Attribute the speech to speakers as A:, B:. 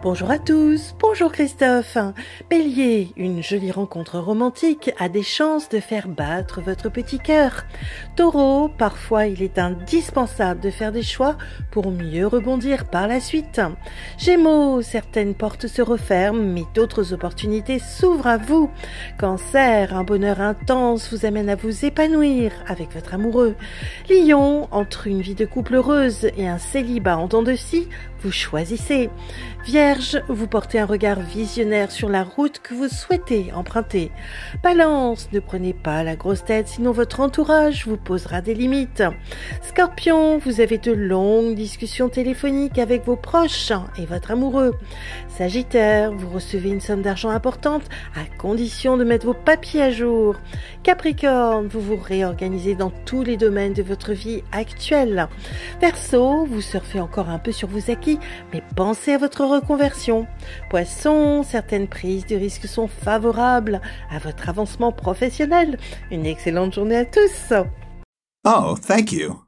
A: Bonjour à tous, bonjour Christophe. Bélier, une jolie rencontre romantique a des chances de faire battre votre petit cœur. Taureau, parfois il est indispensable de faire des choix pour mieux rebondir par la suite. Gémeaux, certaines portes se referment mais d'autres opportunités s'ouvrent à vous. Cancer, un bonheur intense vous amène à vous épanouir avec votre amoureux. Lion, entre une vie de couple heureuse et un célibat en temps de scie, vous choisissez. Vous portez un regard visionnaire sur la route que vous souhaitez emprunter. Balance, ne prenez pas la grosse tête, sinon votre entourage vous posera des limites. Scorpion, vous avez de longues discussions téléphoniques avec vos proches et votre amoureux. Sagittaire, vous recevez une somme d'argent importante à condition de mettre vos papiers à jour. Capricorne, vous vous réorganisez dans tous les domaines de votre vie actuelle. Verseau, vous surfez encore un peu sur vos acquis, mais pensez à votre reconversion. Poisson, certaines prises de risques sont favorables à votre avancement professionnel. Une excellente journée à tous.
B: Oh, thank you.